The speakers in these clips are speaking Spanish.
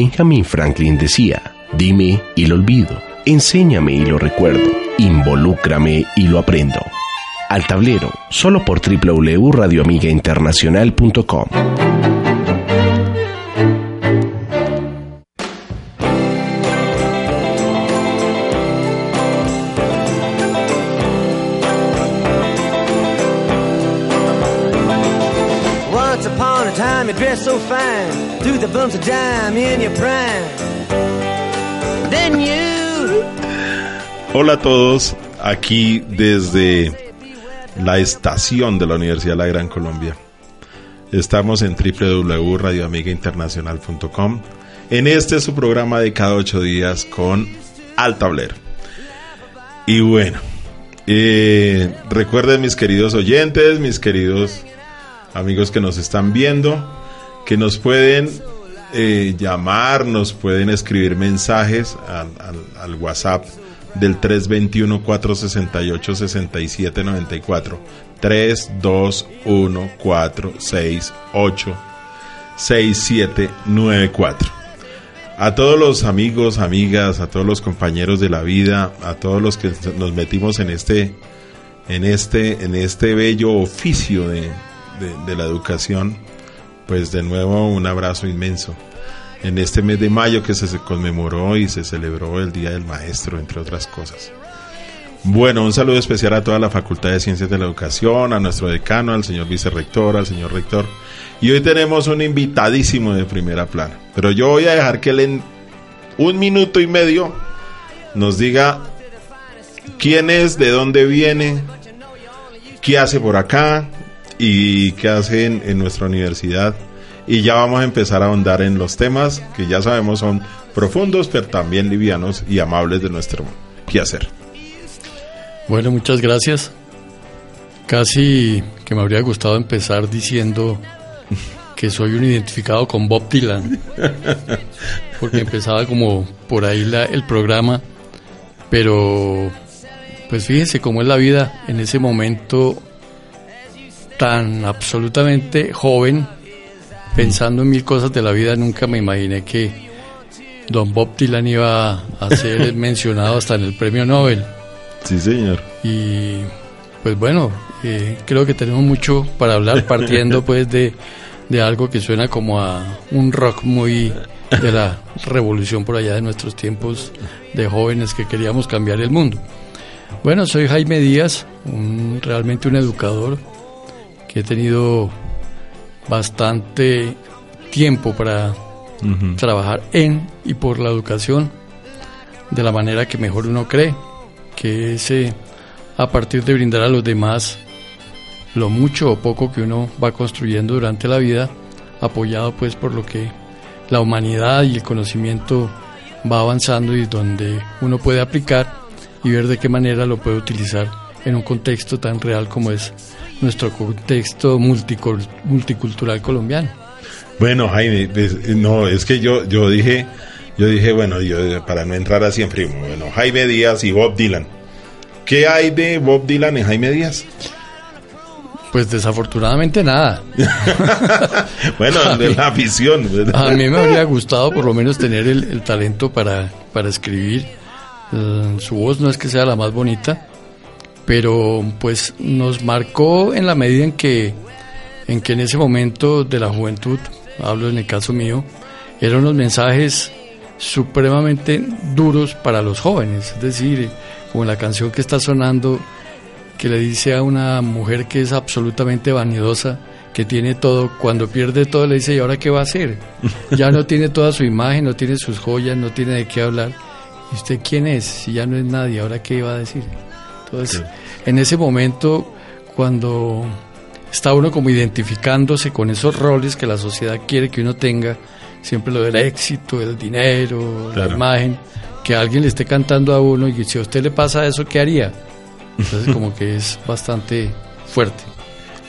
Benjamin Franklin decía, dime y lo olvido, enséñame y lo recuerdo, involúcrame y lo aprendo. Al tablero, solo por www.radioamigainternacional.com. so fine, Hola a todos, aquí desde la estación de la Universidad de la Gran Colombia. Estamos en www.radioamigainternacional.com en este su programa de cada ocho días con Al Tablero. Y bueno, eh, recuerden mis queridos oyentes, mis queridos amigos que nos están viendo, que nos pueden eh, llamar, nos pueden escribir mensajes al, WhatsApp del 321-468-6794. 321-468-6794. A todos los amigos, amigas, a todos los compañeros de la vida, a todos los que nos metimos en este, en este, en este bello oficio de la educación, pues de nuevo un abrazo inmenso. En este mes de mayo que se conmemoró y se celebró el Día del Maestro, entre otras cosas. Bueno, un saludo especial a toda la Facultad de Ciencias de la Educación, a nuestro decano, al señor vicerrector, al señor rector. Y hoy tenemos un invitadísimo de primera plana. Pero yo voy a dejar que él en un minuto y medio nos diga quién es, de dónde viene, qué hace por acá, y qué hacen en nuestra universidad. Y ya vamos a empezar a ahondar en los temas que ya sabemos son profundos, pero también livianos y amables de nuestro hacer Bueno, muchas gracias. Casi que me habría gustado empezar diciendo que soy un identificado con Bob Dylan, porque empezaba como por ahí la, el programa, pero pues fíjense cómo es la vida. En ese momento tan absolutamente joven, pensando en mil cosas de la vida, nunca me imaginé que Don Bob Dylan iba a ser mencionado hasta en el premio Nobel. Sí, señor. Y pues bueno, eh, creo que tenemos mucho para hablar partiendo pues de, de algo que suena como a un rock muy de la revolución por allá de nuestros tiempos de jóvenes que queríamos cambiar el mundo. Bueno, soy Jaime Díaz, un, realmente un educador, que he tenido bastante tiempo para trabajar en y por la educación de la manera que mejor uno cree, que es eh, a partir de brindar a los demás lo mucho o poco que uno va construyendo durante la vida, apoyado pues por lo que la humanidad y el conocimiento va avanzando y donde uno puede aplicar y ver de qué manera lo puede utilizar en un contexto tan real como es nuestro contexto multicultural colombiano. Bueno, Jaime, no, es que yo, yo dije, yo dije, bueno, yo, para no entrar así en primo, bueno, Jaime Díaz y Bob Dylan. ¿Qué hay de Bob Dylan y Jaime Díaz? Pues desafortunadamente nada. bueno, de la afición. A mí me habría gustado por lo menos tener el, talento para, para escribir. Eh, su voz no es que sea la más bonita, pero pues nos marcó en la medida en que en que en ese momento de la juventud, hablo en el caso mío, eran unos mensajes supremamente duros para los jóvenes, es decir, como la canción que está sonando que le dice a una mujer que es absolutamente vanidosa, que tiene todo, cuando pierde todo le dice, ¿y ahora qué va a hacer? Ya no tiene toda su imagen, no tiene sus joyas, no tiene de qué hablar. ¿Y usted quién es? Si ya no es nadie, ¿ahora qué va a decir? Entonces, en ese momento, cuando está uno como identificándose con esos roles que la sociedad quiere que uno tenga, siempre lo del éxito, el dinero, la imagen, que alguien le esté cantando a uno y si a usted le pasa eso, ¿qué haría? Entonces como que es bastante fuerte.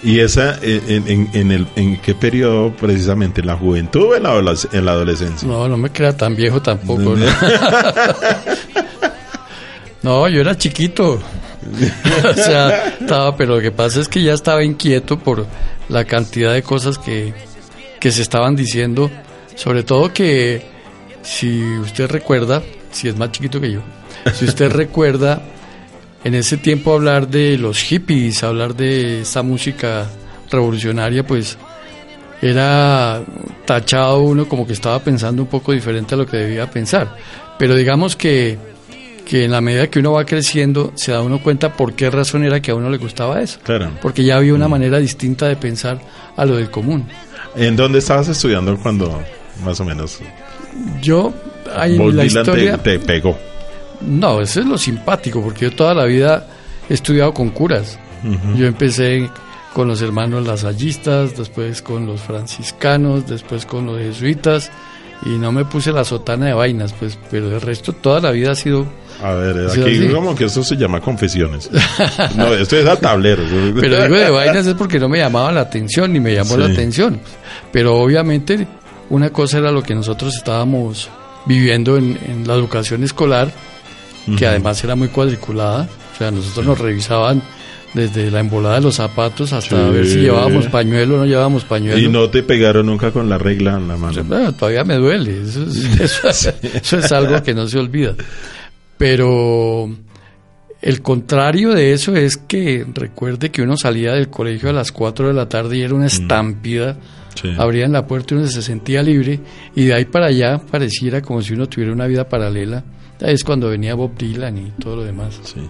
¿Y esa en, en, el, en qué periodo precisamente? ¿En la juventud o en la, en la adolescencia? No, no me crea tan viejo tampoco. no yo era chiquito. o sea, estaba, pero lo que pasa es que ya estaba inquieto por la cantidad de cosas que, se estaban diciendo, sobre todo que si usted recuerda, si es más chiquito que yo, si usted recuerda en ese tiempo hablar de los hippies, hablar de esta música revolucionaria, pues era tachado uno como que estaba pensando un poco diferente a lo que debía pensar. Pero digamos que, que en la medida que uno va creciendo, se da uno cuenta por qué razón era que a uno le gustaba eso. Claro. Porque ya había una Mm. manera distinta de pensar a lo del común. ¿En dónde estabas estudiando cuando más o menos Yo, hay Bob la Dylan historia... te, pegó? No, eso es lo simpático, porque yo toda la vida he estudiado con curas. Yo empecé con los hermanos lasallistas, después con los franciscanos, después con los jesuitas, y no me puse la sotana de vainas, pues, pero el resto toda la vida ha sido... A ver, aquí como que esto se llama confesiones. No, esto es a tableros. Pero digo de vainas es porque no me llamaba la atención, ni me llamó Sí. la atención. Pero obviamente una cosa era lo que nosotros estábamos viviendo en, en la educación escolar, que además era muy cuadriculada. O sea, nosotros nos revisaban desde la embolada de los zapatos hasta Sí. ver si llevábamos pañuelo o no llevábamos pañuelo. Y no te pegaron nunca con la regla en la mano. Bueno, todavía me duele. Eso es, eso- eso es algo que no se olvida. Pero el contrario de eso es que recuerde que uno salía del colegio a las 4 de la tarde y era una estampida. Sí. Abrían la puerta y uno se sentía libre. Y de ahí para allá pareciera como si uno tuviera una vida paralela. Es cuando venía Bob Dylan y todo lo demás. Sí.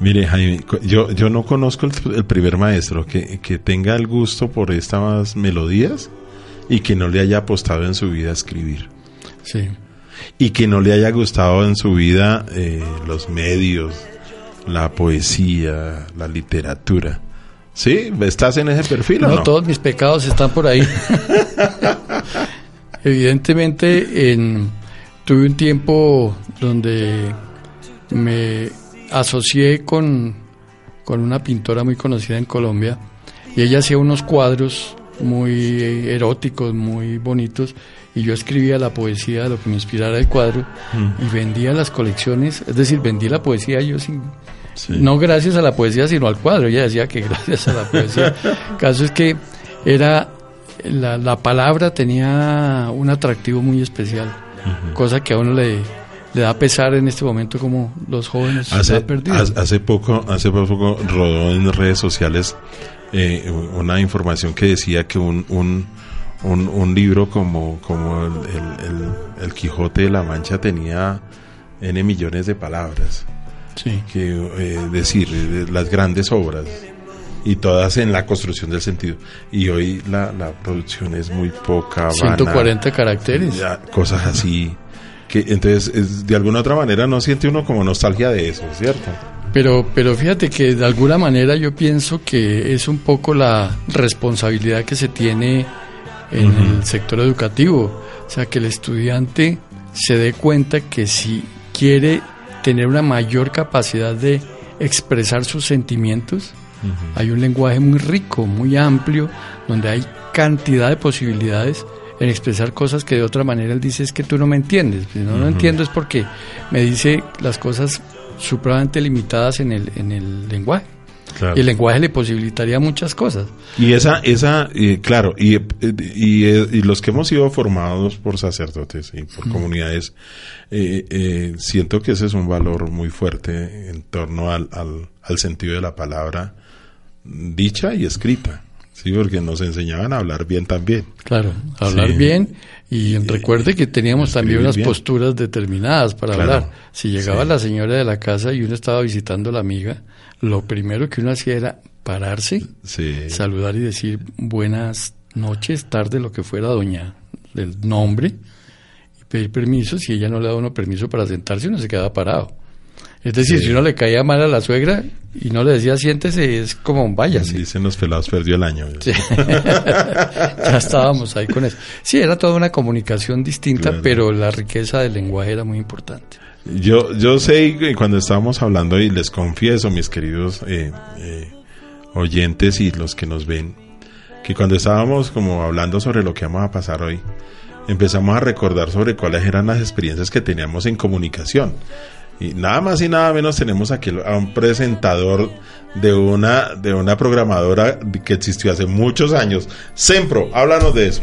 Mire, Jaime, yo, yo no conozco el, el primer maestro que, que tenga el gusto por estas melodías y que no le haya apostado en su vida a escribir. Sí. Y que no le haya gustado en su vida eh, los medios, la poesía, la literatura. ¿Sí? ¿Estás en ese perfil o No, no? todos mis pecados están por ahí. Evidentemente, en, tuve un tiempo donde me asocié con, con una pintora muy conocida en Colombia y ella hacía unos cuadros muy eróticos, muy bonitos y yo escribía la poesía de lo que me inspirara el cuadro y vendía las colecciones, es decir, vendí la poesía yo sin, Sí. no gracias a la poesía, sino al cuadro. Ella decía que gracias a la poesía. Caso es que era la, la palabra tenía un atractivo muy especial, cosa que a uno le, le da pesar en este momento como los jóvenes se Hace, han perdido. hace- poco, hace poco rodó en redes sociales eh, una información que decía que un, un, un, un libro como, como el, el- el- el Quijote de la Mancha tenía N millones de palabras. Sí. Que eh, decir, las grandes obras y todas en la construcción del sentido. Y hoy la, la producción es muy poca. vana. 140 caracteres. Ya, cosas así. Que entonces, es- de alguna otra manera, no siente uno como nostalgia de eso, ¿cierto? Pero, pero fíjate que de alguna manera yo pienso que es un poco la responsabilidad que se tiene en el sector educativo. O sea, que el estudiante se dé cuenta que si quiere tener una mayor capacidad de expresar sus sentimientos, hay un lenguaje muy rico, muy amplio, donde hay cantidad de posibilidades en expresar cosas que de otra manera él dice es que tú no me entiendes. Si no lo entiendo es porque me dice las cosas supremamente limitadas en el, en el lenguaje. Claro. Y el lenguaje le posibilitaría muchas cosas. Y esa, esa, eh, claro, y, eh, y, eh, y los que hemos sido formados por sacerdotes y por comunidades, eh, eh, siento que ese es un valor muy fuerte en torno al, al, al sentido de la palabra dicha y escrita, sí, porque nos enseñaban a hablar bien también. Claro, hablar Sí. bien y recuerde que teníamos también escribir unas bien. posturas determinadas para Claro, hablar. Si llegaba sí. la señora de la casa y uno estaba visitando a la amiga, lo primero que uno hacía era pararse, Sí. saludar y decir buenas noches, tarde, lo que fuera doña del nombre y pedir permiso. Si ella no le daba uno permiso para sentarse, uno se quedaba parado. Es decir, Sí. si uno le caía mal a la suegra y no le decía siéntese, es como váyase. Dicen los pelados, perdió el año. Sí. ya estábamos ahí con eso. Sí, era toda una comunicación distinta, Claro. pero la riqueza del lenguaje era muy importante. Yo, yo sé que cuando estábamos hablando, y les confieso, mis queridos eh, eh, oyentes y los que nos ven, que cuando estábamos como hablando sobre lo que vamos a pasar hoy, empezamos a recordar sobre cuáles eran las experiencias que teníamos en comunicación. Y nada más y nada menos tenemos aquí a un presentador de una, de una programadora que existió hace muchos años. Sempro, háblanos de eso.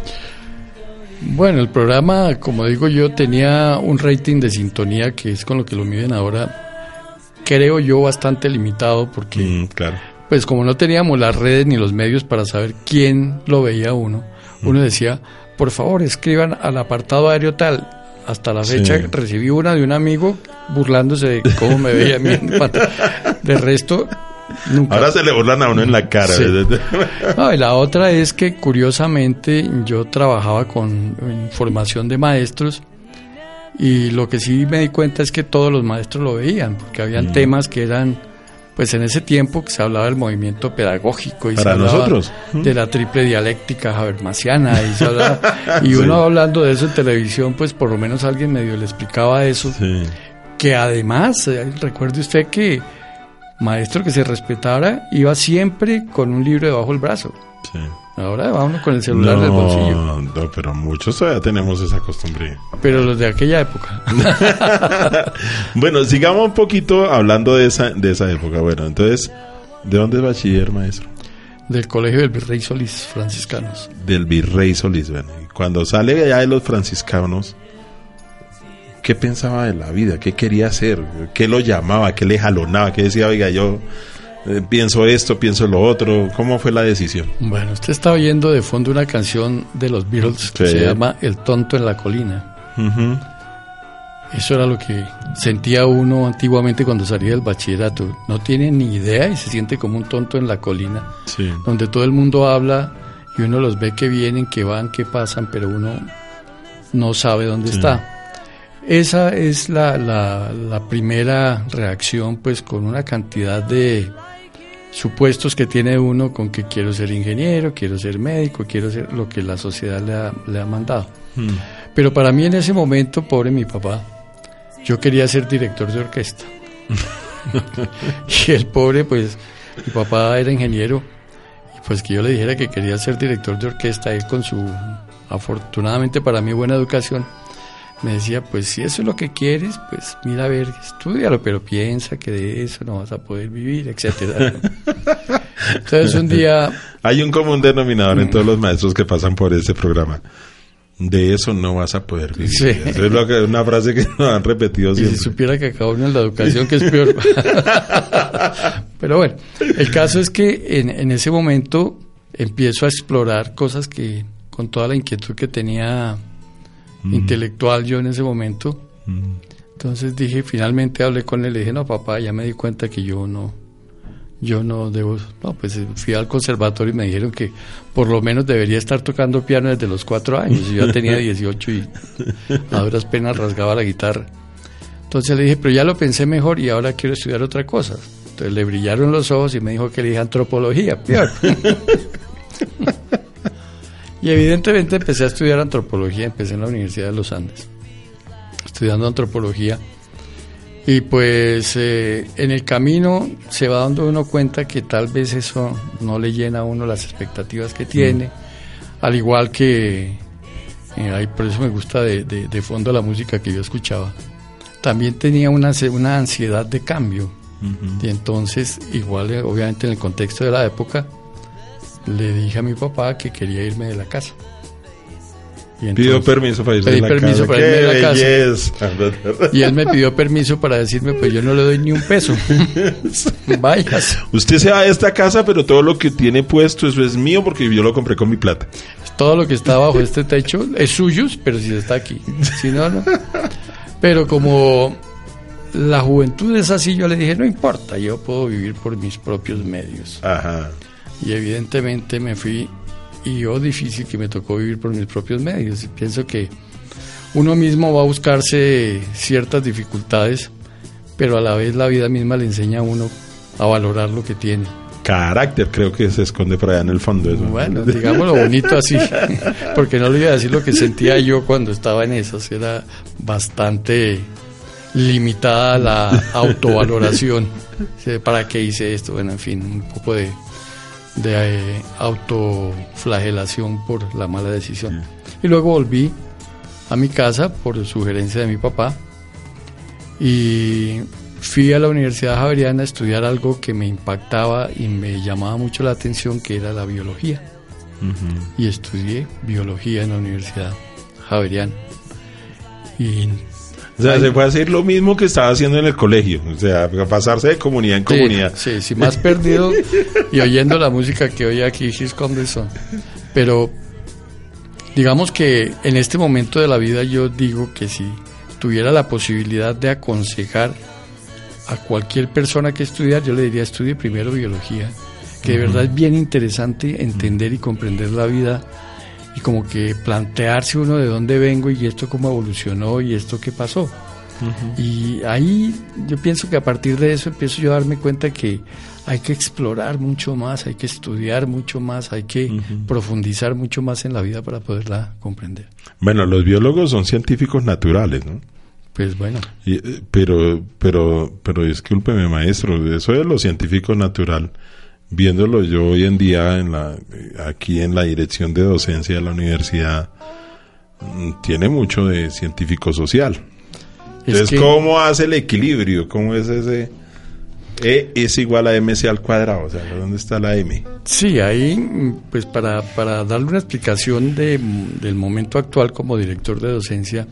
Bueno, el programa, como digo yo, tenía un rating de sintonía que es con lo que lo miden ahora, creo yo, bastante limitado porque, Mm, claro. pues como no teníamos las redes ni los medios para saber quién lo veía uno, uno decía, por favor, escriban al apartado aéreo tal. Hasta la fecha Sí. recibí una de un amigo burlándose de cómo me veía a mí. De resto, nunca. Ahora se le burlan a uno en la cara. No, y la otra es que curiosamente yo trabajaba con formación de maestros y lo que sí me di cuenta es que todos los maestros lo veían, porque habían temas que eran, pues en ese tiempo que se hablaba del movimiento pedagógico y Para se hablaba nosotros. de la triple dialéctica habermasiana y, se hablaba- y Sí. uno hablando de eso en televisión, pues por lo menos alguien medio le explicaba eso Sí. que además, eh, recuerde usted que maestro que se respetara iba siempre con un libro debajo del brazo. sí. Ahora va uno con el celular en el bolsillo. No, pero muchos todavía tenemos esa costumbre. Pero los de aquella época. Bueno, sigamos un poquito hablando de esa, de esa época. Bueno, entonces, ¿de dónde es bachiller, maestro? del colegio del Virrey Solís, franciscanos. Del virrey Solís. Bueno, cuando sale allá de los franciscanos, ¿qué pensaba de la vida? ¿Qué quería hacer? ¿Qué lo llamaba? ¿Qué le jalonaba? ¿Qué decía, oiga, yo eh, pienso esto, pienso lo otro? ¿Cómo fue la decisión? Bueno, usted está oyendo de fondo una canción de los Beatles que Sí. se llama El tonto en la colina. Eso era lo que sentía uno antiguamente cuando salía del bachillerato. No tiene ni idea y se siente como un tonto en la colina. Sí. donde todo el mundo habla y uno los ve que vienen, que van, que pasan, pero uno no sabe dónde Sí. está. Esa es la, la, la primera reacción, pues con una cantidad de supuestos que tiene uno con que quiero ser ingeniero, quiero ser médico, quiero ser lo que la sociedad le ha, le ha mandado. Mm. Pero para mí en ese momento, pobre mi papá, yo quería ser director de orquesta. y el pobre, pues, mi papá era ingeniero, y pues que yo le dijera que quería ser director de orquesta, él con su, afortunadamente para mí, buena educación, me decía, pues si eso es lo que quieres, pues mira a ver, estudialo, pero piensa que de eso no vas a poder vivir, etcétera. Entonces un día Hay un común denominador en todos los maestros que pasan por ese programa. De eso no vas a poder vivir. Sí. Es lo que, una frase que nos han repetido Y si siempre. supiera que acá uno en la educación que es peor. Pero bueno, el caso es que en, en ese momento empiezo a explorar cosas que con toda la inquietud que tenía intelectual yo en ese momento. Mm. Entonces dije, finalmente hablé con él, le dije, no papá, ya me di cuenta que yo no, yo no debo, no, pues eh, fui al conservatorio y me dijeron que por lo menos debería estar tocando piano desde los cuatro años. Yo ya tenía 18 y a duras penas rasgaba la guitarra. Entonces le dije, pero ya lo pensé mejor y ahora quiero estudiar otra cosa. Entonces le brillaron los ojos y me dijo que le dije antropología, peor. Y evidentemente empecé a estudiar antropología, empecé en la Universidad de los Andes, estudiando antropología. Y pues eh, en el camino se va dando uno cuenta que tal vez eso no le llena a uno las expectativas que tiene, al igual que, eh, ay, por eso me gusta de, de- de fondo la música que yo escuchaba. También tenía una, una ansiedad de cambio. Y entonces, igual, eh, obviamente en el contexto de la época, le dije a mi papá que quería irme de la casa. Y Pidió permiso para irse Pedí de la permiso casa. para ¡Qué irme de la casa. Y él me pidió permiso para decirme, pues yo no le doy ni un peso. Vayas. Usted se va de esta casa, pero todo lo que tiene puesto, eso es mío porque yo lo compré con mi plata. Todo lo que está bajo este techo es suyo, pero si está aquí. Si no, no. Pero como la juventud es así, yo le dije, no importa, yo puedo vivir por mis propios medios. Ajá. Y evidentemente me fui y yo difícil que me tocó vivir por mis propios medios. Y pienso que uno mismo va a buscarse ciertas dificultades, pero a la vez la vida misma le enseña a uno a valorar lo que tiene. Carácter, creo que se esconde por allá en el fondo. Eso. Bueno, digámoslo bonito así, porque no le iba a decir lo que sentía yo cuando estaba en esas, era bastante limitada la autovaloración. ¿Para qué hice esto? Bueno, en fin, un poco de, de eh, autoflagelación por la mala decisión. Y luego volví a mi casa por sugerencia de mi papá y fui a la Universidad Javeriana a estudiar algo que me impactaba y me llamaba mucho la atención, que era la biología. Y estudié biología en la universidad. Javeriano. Y O sea, se fue a hacer lo mismo que estaba haciendo en el colegio. O sea, pasarse de comunidad en comunidad. Sí, sí, más perdido y oyendo la música que oye aquí Gis Condeson. Pero digamos que en este momento de la vida yo digo que si tuviera la posibilidad de aconsejar a cualquier persona que estudiar, yo le diría estudie primero biología, que de verdad es bien interesante entender y comprender la vida y como que plantearse uno de dónde vengo y esto cómo evolucionó y esto qué pasó. Y ahí yo pienso que a partir de eso empiezo yo a darme cuenta que hay que explorar mucho más, hay que estudiar mucho más, hay que profundizar mucho más en la vida para poderla comprender. Bueno, los biólogos son científicos naturales, ¿no? Pues bueno, Y, eh, pero, pero, pero discúlpeme, maestro, eso de lo científico natural, viéndolo yo hoy en día en la, eh, aquí en la dirección de docencia de la universidad, mm, tiene mucho de científico social. es Entonces, que- ¿cómo hace el equilibrio? ¿Cómo es ese? E es igual a MC al cuadrado, o sea, ¿dónde está la M? Sí, ahí, pues para, para darle una explicación de, del momento actual como director de docencia,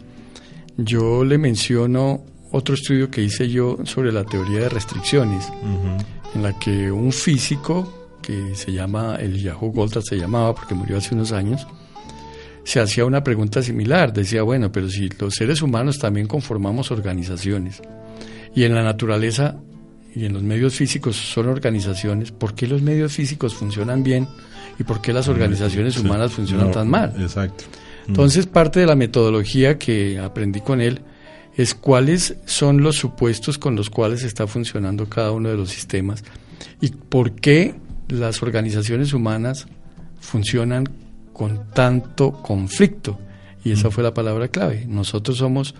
yo le menciono otro estudio que hice yo sobre la teoría de restricciones, en la que un físico que se llama, el Yahoo Goldrat se llamaba porque murió hace unos años, se hacía una pregunta similar, decía, bueno, pero si los seres humanos también conformamos organizaciones y en la naturaleza y en los medios físicos son organizaciones, ¿por qué los medios físicos funcionan bien y por qué las organizaciones Sí. humanas funcionan No, tan mal? Exacto. Entonces, parte de la metodología que aprendí con él es cuáles son los supuestos con los cuales está funcionando cada uno de los sistemas y por qué las organizaciones humanas funcionan con tanto conflicto. Y esa fue la palabra clave. Nosotros somos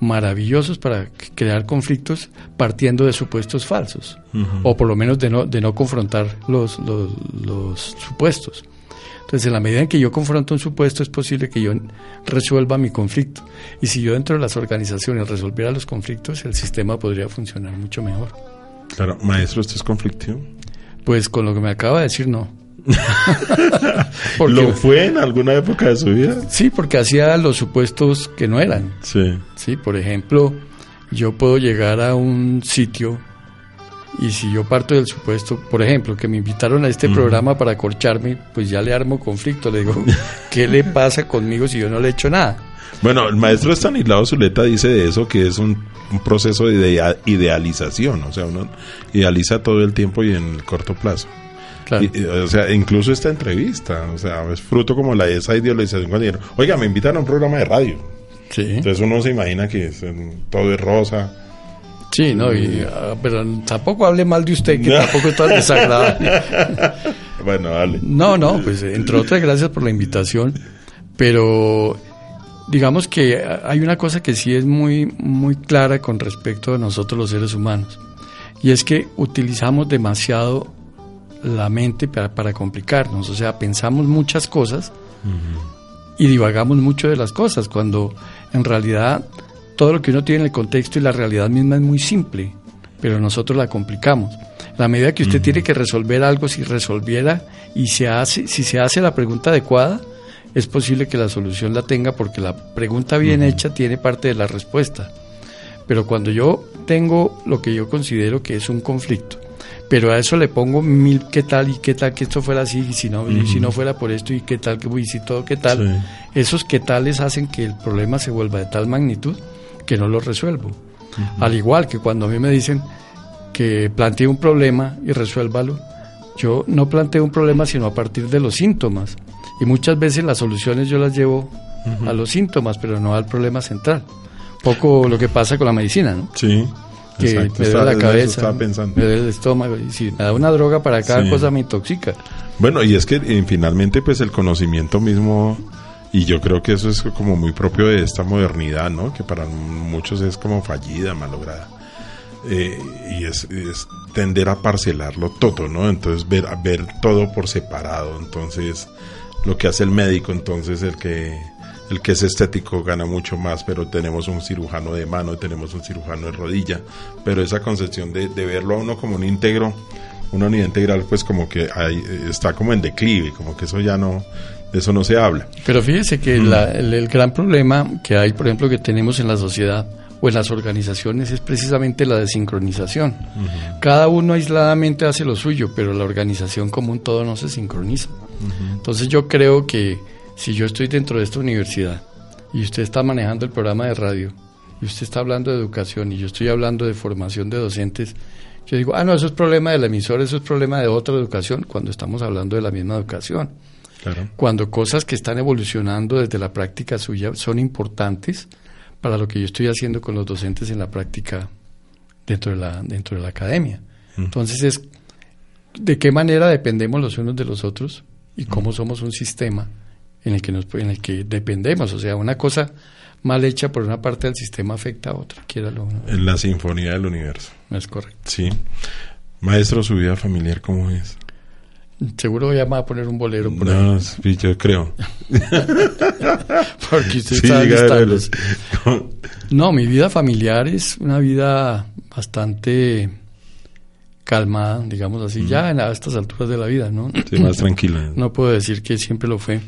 maravillosos para crear conflictos partiendo de supuestos falsos, o por lo menos de no, de no confrontar los, los, los supuestos. Entonces, en la medida en que yo confronto un supuesto, es posible que yo resuelva mi conflicto. Y si yo dentro de las organizaciones resolviera los conflictos, el sistema podría funcionar mucho mejor. Claro, maestro, ¿usted es conflictivo? Pues con lo que me acaba de decir, no. Porque- ¿Lo fue en alguna época de su vida? Sí, porque hacía los supuestos que no eran. Sí. Sí, por ejemplo, yo puedo llegar a un sitio y si yo parto del supuesto, por ejemplo, que me invitaron a este programa para acorcharme, pues ya le armo conflicto. Le digo, ¿qué le pasa conmigo si yo no le he hecho nada? Bueno, el maestro Stanislao Zuleta dice de eso que es un, un proceso de idea- idealización, o sea, uno idealiza todo el tiempo y en el corto plazo. Claro. Y- o sea, incluso esta entrevista, o sea, es fruto como la de esa idealización cuando dijeron, oiga, me invitan a un programa de radio. sí, Entonces uno se imagina que es, todo es rosa. Sí, no, y, ah, pero tampoco hable mal de usted, que tampoco es tan desagradable. Bueno, dale. No, no, pues entre otras gracias por la invitación, pero digamos que hay una cosa que sí es muy muy clara con respecto a nosotros los seres humanos y es que utilizamos demasiado la mente para, para complicarnos, o sea, pensamos muchas cosas y divagamos mucho de las cosas cuando en realidad todo lo que uno tiene en el contexto y la realidad misma es muy simple, pero nosotros la complicamos. La medida que usted tiene que resolver algo, si resolviera y se hace, si se hace la pregunta adecuada, es posible que la solución la tenga porque la pregunta bien hecha tiene parte de la respuesta. Pero cuando yo tengo lo que yo considero que es un conflicto, pero a eso le pongo mil qué tal y qué tal que esto fuera así y si no y si no fuera por esto y qué tal que y si todo qué tal, Sí. esos qué tales hacen que el problema se vuelva de tal magnitud que no lo resuelvo. Al igual que cuando a mí me dicen que plantee un problema y resuélvalo, yo no planteo un problema sino a partir de los síntomas. Y muchas veces las soluciones yo las llevo a los síntomas, pero no al problema central. Poco lo que pasa con la medicina, ¿no? Sí. Que exacto, me duele la cabeza, pensando. me duele el estómago, y si me da una droga para cada Sí. cosa me intoxica. Bueno, y es que eh, finalmente pues el conocimiento mismo, y yo creo que eso es como muy propio de esta modernidad, ¿no? Que para muchos es como fallida, malograda. Eh, y es, tender a parcelarlo todo, ¿no? Entonces ver, todo por separado. Entonces, lo que hace el médico, entonces el que el que es estético gana mucho más, pero tenemos un cirujano de mano, tenemos un cirujano de rodilla, pero esa concepción de, verlo a uno como un íntegro, una unidad integral, pues como que hay, está como en declive, como que eso ya no, de eso no se habla. Pero fíjese que la- el, el gran problema que hay, por ejemplo, que tenemos en la sociedad o en las organizaciones es precisamente la desincronización. Cada uno aisladamente hace lo suyo, pero la organización como un todo no se sincroniza. Entonces yo creo que si yo estoy dentro de esta universidad y usted está manejando el programa de radio y usted está hablando de educación y yo estoy hablando de formación de docentes, yo digo, ah, no, eso es problema del emisor, eso es problema de otra educación, cuando estamos hablando de la misma educación Claro. cuando cosas que están evolucionando desde la práctica suya son importantes para lo que yo estoy haciendo con los docentes en la práctica dentro de la, dentro de la academia. Entonces es de qué manera dependemos los unos de los otros y cómo somos un sistema en el que nos, en el que dependemos. O sea, una cosa mal hecha por una parte del sistema afecta a otra, quiera lo En la sinfonía del universo. es correcto. Sí. Maestro, su vida familiar, ¿cómo es? Seguro ya me va a poner un bolero por ahí, No, sí, yo creo. porque usted Sí, está. ¿cómo? No, mi vida familiar es una vida bastante calmada, digamos así, ya en a estas alturas de la vida, ¿no? Sí, más tranquila. No puedo decir que siempre lo fue.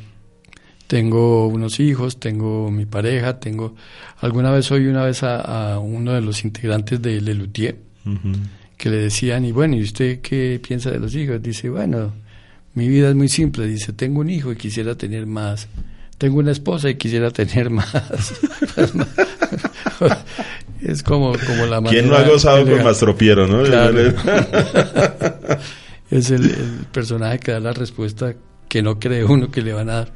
Tengo unos hijos, tengo mi pareja, tengo... Alguna vez oí una vez a, a uno de los integrantes de Lelutier Ujú. Que le decían, y bueno, ¿y usted qué piensa de los hijos? Dice, bueno, mi vida es muy simple. Dice, tengo un hijo y quisiera tener más. Tengo una esposa y quisiera tener más. es como, como la manera... ¿Quién no ha gozado con. Mastropiero, no? Claro. es el, el personaje que da la respuesta que no cree uno que le van a dar.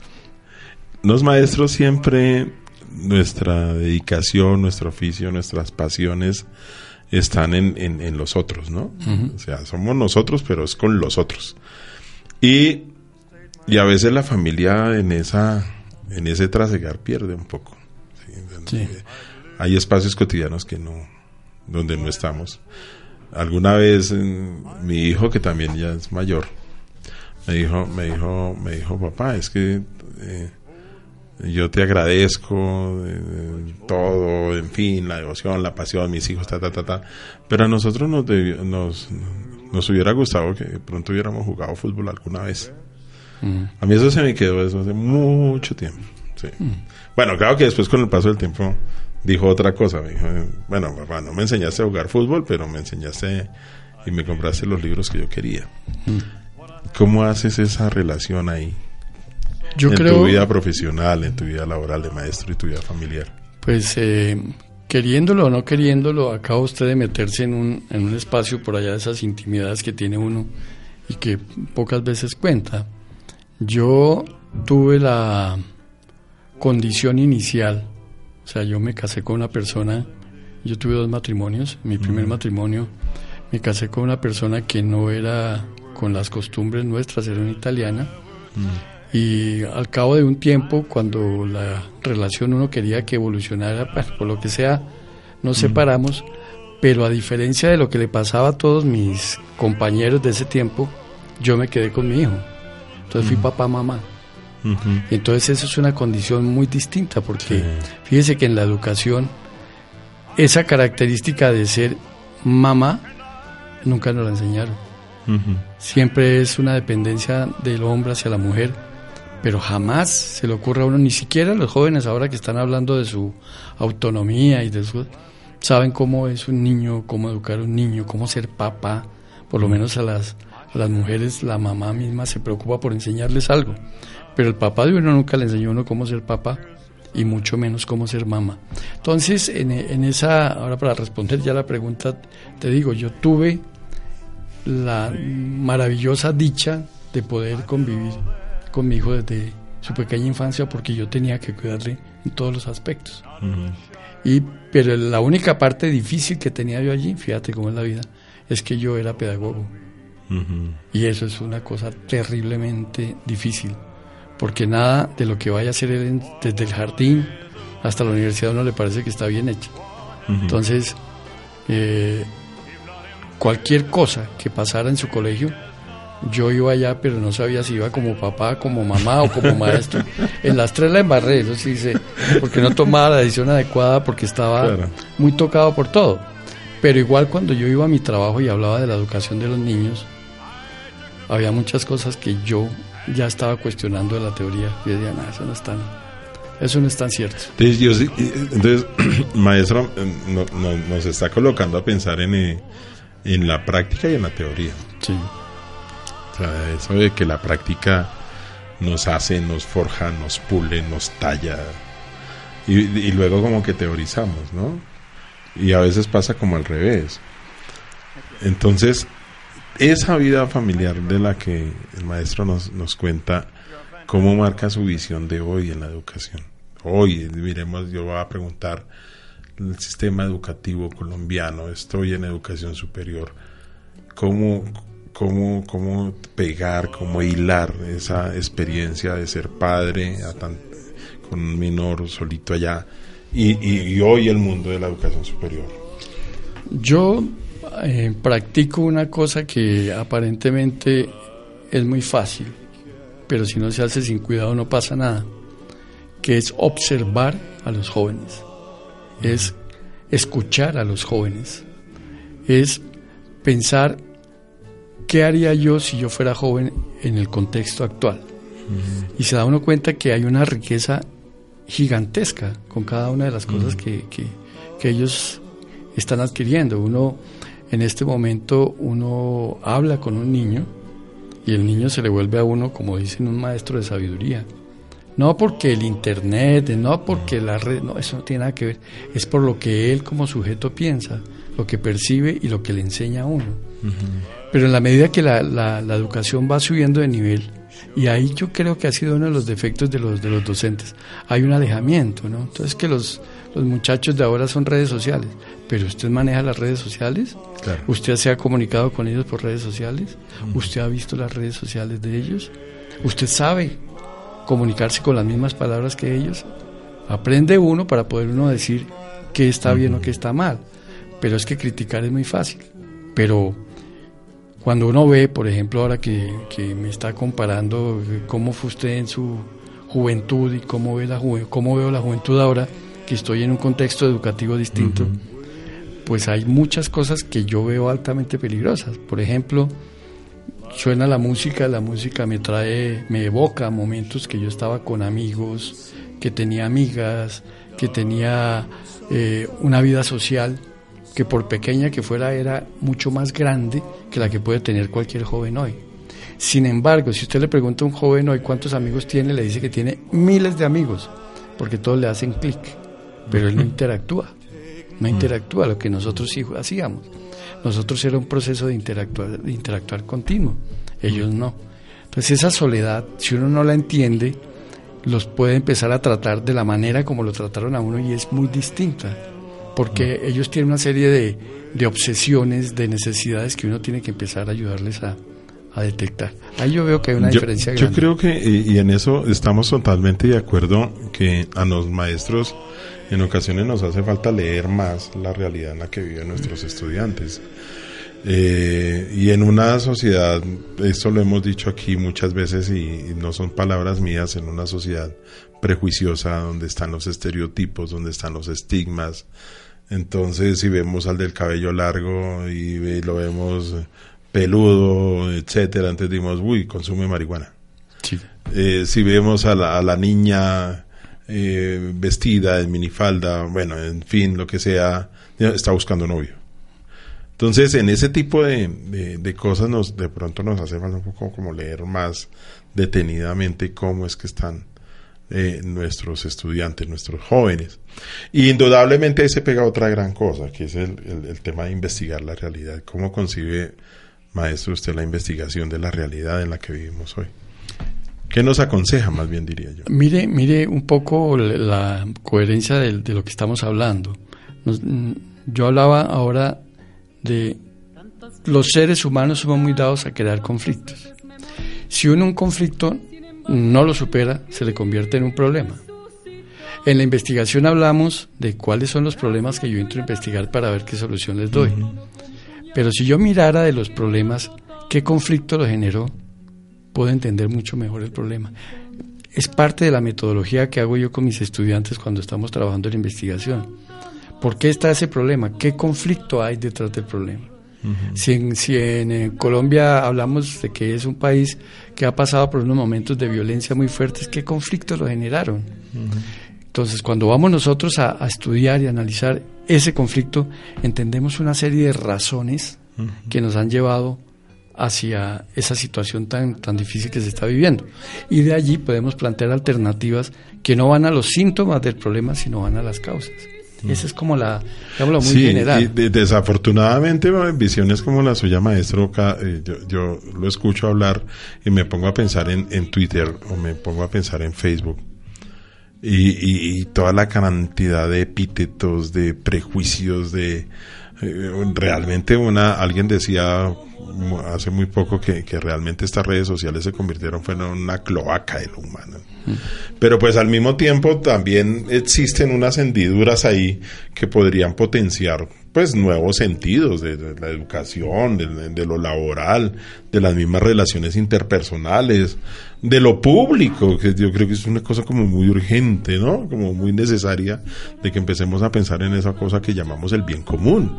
Los maestros siempre, nuestra dedicación, nuestro oficio, nuestras pasiones están en, en, en los otros, ¿no? O sea, somos nosotros, pero es con los otros. Y, y a veces la familia en esa en ese trasegar pierde un poco. ¿sí? Sí. Hay espacios cotidianos que no, donde no estamos. Alguna vez mm, mi hijo, que también ya es mayor, me dijo, me dijo, me dijo, papá, es que eh, yo te agradezco eh, todo, en fin, la devoción, la pasión, mis hijos, ta, ta, ta, ta. Pero a nosotros nos, nos, nos hubiera gustado que de pronto hubiéramos jugado fútbol alguna vez. Mm. A mí eso se me quedó eso hace mucho tiempo. sí. Bueno, claro que después con el paso del tiempo dijo otra cosa. Me dijo, bueno, papá, no me enseñaste a jugar fútbol, pero me enseñaste y me compraste los libros que yo quería. ¿Cómo haces esa relación ahí? Yo en creo... tu vida profesional, en tu vida laboral de maestro y tu vida familiar. Pues eh, queriéndolo o no queriéndolo, acaba usted de meterse en un, en un espacio por allá de esas intimidades que tiene uno y que pocas veces cuenta. Yo tuve la condición inicial, o sea, yo me casé con una persona, yo tuve dos matrimonios, mi primer matrimonio me casé con una persona que no era con las costumbres nuestras, era una italiana. Y al cabo de un tiempo, cuando la relación uno quería que evolucionara, pues, por lo que sea, nos separamos, pero a diferencia de lo que le pasaba a todos mis compañeros de ese tiempo, yo me quedé con mi hijo. Entonces fui papá, mamá. Ujú. Y entonces eso es una condición muy distinta, porque Sí. fíjese que en la educación, esa característica de ser mamá, nunca nos la enseñaron. Siempre es una dependencia del hombre hacia la mujer, pero jamás se le ocurre a uno, ni siquiera los jóvenes ahora que están hablando de su autonomía y de su... saben cómo es un niño, cómo educar a un niño, cómo ser papá, por lo menos a las, las mujeres la mamá misma se preocupa por enseñarles algo, pero el papá de uno nunca le enseñó a uno cómo ser papá y mucho menos cómo ser mamá. Entonces, en, en esa, ahora para responder ya la pregunta, te digo, yo tuve la maravillosa dicha de poder convivir con mi hijo desde su pequeña infancia porque yo tenía que cuidarle en todos los aspectos. Ujú. Y, pero la única parte difícil que tenía yo allí, fíjate cómo es la vida, es que yo era pedagogo. Ujú. Y eso es una cosa terriblemente difícil, porque nada de lo que vaya a hacer él desde el jardín hasta la universidad a uno le parece que está bien hecho. Ujú. Entonces, eh, cualquier cosa que pasara en su colegio, yo iba allá, pero no sabía si iba como papá, como mamá o como maestro. En las tres la embarré, eso sí sé, porque no tomaba la decisión adecuada, porque estaba Claro. muy tocado por todo. Pero igual cuando yo iba a mi trabajo y hablaba de la educación de los niños, había muchas cosas que yo ya estaba cuestionando de la teoría. Y decía, nada, eso no es tan, eso no es tan cierto. Entonces, yo sí- entonces maestro, eh, no- no- nos está colocando a pensar en, eh, en la práctica y en la teoría. Sí. Sea, eso de que la práctica nos hace, nos forja, nos pule, nos talla. Y, y luego como que teorizamos, ¿no? Y a veces pasa como al revés. Entonces, esa vida familiar de la que el maestro nos, nos cuenta, ¿cómo marca su visión de hoy en la educación? Hoy, miremos, yo voy a preguntar el sistema educativo colombiano, estoy en educación superior, ¿cómo, cómo, cómo pegar, cómo hilar esa experiencia de ser padre a tan- con un menor solito allá y, y- y hoy el mundo de la educación superior? Yo eh, practico una cosa que aparentemente es muy fácil, pero si no se hace sin cuidado no pasa nada, que es observar a los jóvenes, es escuchar a los jóvenes, es pensar qué haría yo si yo fuera joven en el contexto actual. Y se da uno cuenta que hay una riqueza gigantesca con cada una de las cosas que, que- que ellos están adquiriendo. Uno, en este momento, uno habla con un niño y el niño se le vuelve a uno, como dicen, un maestro de sabiduría. No porque el internet, no porque la red, no, eso no tiene nada que ver. Es por lo que él como sujeto piensa, lo que percibe y lo que le enseña a uno. Pero en la medida que la, la- la educación va subiendo de nivel, y ahí yo creo que ha sido uno de los defectos de los, de los docentes, hay un alejamiento, ¿no? Entonces que los, los muchachos de ahora son redes sociales, pero usted maneja las redes sociales, Claro. usted se ha comunicado con ellos por redes sociales, usted ha visto las redes sociales de ellos, usted sabe comunicarse con las mismas palabras que ellos, aprende uno para poder uno decir qué está bien o qué está mal, pero es que criticar es muy fácil, pero cuando uno ve, por ejemplo, ahora que, que me está comparando eh, cómo fue usted en su juventud y cómo, ve la juve- cómo veo la juventud ahora, que estoy en un contexto educativo distinto, pues hay muchas cosas que yo veo altamente peligrosas. Por ejemplo, suena la música, la música me trae, me evoca momentos que yo estaba con amigos, que tenía amigas, que tenía eh, una vida social que por pequeña que fuera era mucho más grande que la que puede tener cualquier joven hoy. Sin embargo, si usted le pregunta a un joven hoy cuántos amigos tiene, le dice que tiene miles de amigos, porque todos le hacen clic, pero él no interactúa, no interactúa lo que nosotros sí hacíamos. Nosotros era un proceso de interactuar, de interactuar continuo, ellos no. Entonces esa soledad, si uno no la entiende, los puede empezar a tratar de la manera como lo trataron a uno y es muy distinta, porque ellos tienen una serie de, de obsesiones, de necesidades que uno tiene que empezar a ayudarles a, a detectar. Ahí yo veo que hay una yo, diferencia yo grande. creo que, y, y en eso estamos totalmente de acuerdo, que a los maestros en ocasiones nos hace falta leer más la realidad en la que viven nuestros estudiantes. Eh, y en una sociedad, esto lo hemos dicho aquí muchas veces y, y no son palabras mías, en una sociedad prejuiciosa donde están los estereotipos, donde están los estigmas. Entonces, si vemos al del cabello largo y, ve- lo vemos peludo, etcétera, entonces decimos, uy, consume marihuana. Sí. Eh, si vemos a la, a la niña eh, vestida en minifalda, bueno, en fin, lo que sea, está buscando novio. Entonces, en ese tipo de, de- de cosas nos de pronto nos hace falta un poco como leer más detenidamente cómo es que están nuestros estudiantes, nuestros jóvenes. Y indudablemente ahí se pega otra gran cosa, que es el, el- tema de investigar la realidad. ¿Cómo concibe, maestro, usted la investigación de la realidad en la que vivimos hoy? ¿Qué nos aconseja, más bien diría yo? Mire, mire un poco la coherencia de, lo que estamos hablando. Mm, yo hablaba ahora de los seres humanos somos muy dados a crear conflictos. Si uno un conflicto no lo supera, se le convierte en un problema. En la investigación hablamos de cuáles son los problemas que yo entro a investigar para ver qué solución les doy. Pero si yo mirara de los problemas, qué conflicto lo generó, puedo entender mucho mejor el problema. Es parte de la metodología que hago yo con mis estudiantes cuando estamos trabajando en investigación. ¿Por qué está ese problema? ¿Qué conflicto hay detrás del problema? Si, en, si en, eh, Colombia hablamos de que es un país que ha pasado por unos momentos de violencia muy fuertes, ¿qué conflictos lo generaron? Entonces, cuando vamos nosotros a, a, estudiar y analizar ese conflicto, entendemos una serie de razones que nos han llevado hacia esa situación tan, tan difícil que se está viviendo. Y de allí podemos plantear alternativas que no van a los síntomas del problema, sino van a las causas. Esa es como la, digámoslo muy sí, general. Y desafortunadamente, visiones como la suya, maestro, eh, yo, yo, lo escucho hablar y me pongo a pensar en, en Twitter o me pongo a pensar en Facebook. Y, y, y toda la cantidad de epítetos, de prejuicios, de eh, realmente una alguien decía hace muy poco que, que, realmente estas redes sociales se convirtieron fue en una cloaca de lo humano. Pero pues al mismo tiempo también existen unas hendiduras ahí que podrían potenciar pues nuevos sentidos de, la educación, de, de, lo laboral, de las mismas relaciones interpersonales, de lo público, que yo creo que es una cosa como muy urgente, ¿no? Como muy necesaria de que empecemos a pensar en esa cosa que llamamos el bien común.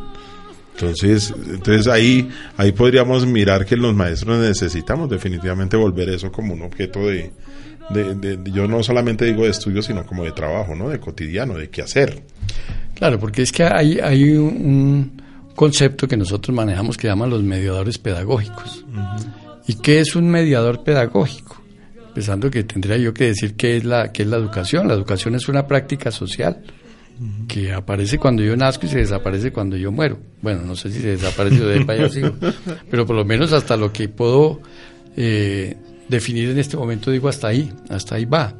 Entonces, entonces ahí, ahí podríamos mirar que los maestros necesitamos definitivamente volver eso como un objeto de, de, de, yo no solamente digo de estudio, sino como de trabajo, ¿no? De cotidiano, de qué hacer. Claro, porque es que hay, hay un concepto que nosotros manejamos que llaman los mediadores pedagógicos. Uh -huh. ¿Y qué es un mediador pedagógico? Pensando que tendría yo que decir qué es la, qué es la educación. La educación es una práctica social que aparece cuando yo nazco y se desaparece cuando yo muero. Bueno, no sé si se desaparece o de para sigo, pero por lo menos hasta lo que puedo eh, definir en este momento digo hasta ahí, hasta ahí va.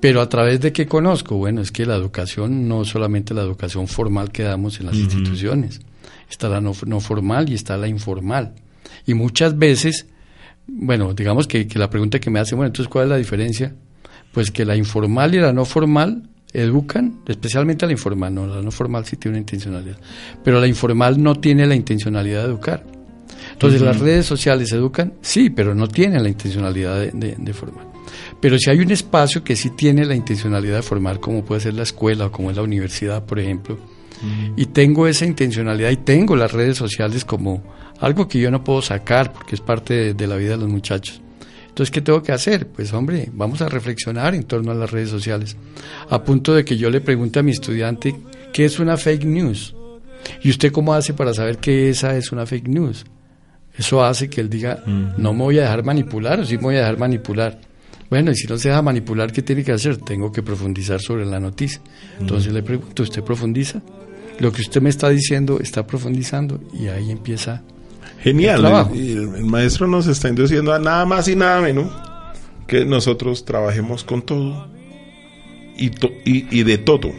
Pero a través de qué conozco, bueno, es que la educación no solamente la educación formal que damos en las uh -huh. instituciones, está la no, no, formal y está la informal. Y muchas veces, bueno, digamos que, que la pregunta que me hace, bueno, entonces, ¿cuál es la diferencia? Pues que la informal y la no formal educan, especialmente a la informal, no, la no formal sí tiene una intencionalidad, pero la informal no tiene la intencionalidad de educar. Entonces, uh -huh. las redes sociales educan, sí, pero no tienen la intencionalidad de, de, de, formar. Pero si hay un espacio que sí tiene la intencionalidad de formar, como puede ser la escuela o como es la universidad, por ejemplo, uh -huh. y tengo esa intencionalidad y tengo las redes sociales como algo que yo no puedo sacar porque es parte de, de la vida de los muchachos. Entonces, ¿qué tengo que hacer? Pues hombre, vamos a reflexionar en torno a las redes sociales. A punto de que yo le pregunte a mi estudiante qué es una fake news. ¿Y usted cómo hace para saber que esa es una fake news? Eso hace que él diga, uh -huh. no me voy a dejar manipular o sí me voy a dejar manipular. Bueno, y si no se deja manipular, ¿qué tiene que hacer? Tengo que profundizar sobre la noticia. Entonces uh -huh. le pregunto, ¿usted profundiza? Lo que usted me está diciendo está profundizando y ahí empieza Genial. El, el, el, maestro nos está induciendo a nada más y nada menos que nosotros trabajemos con todo y, to, y, y de todo.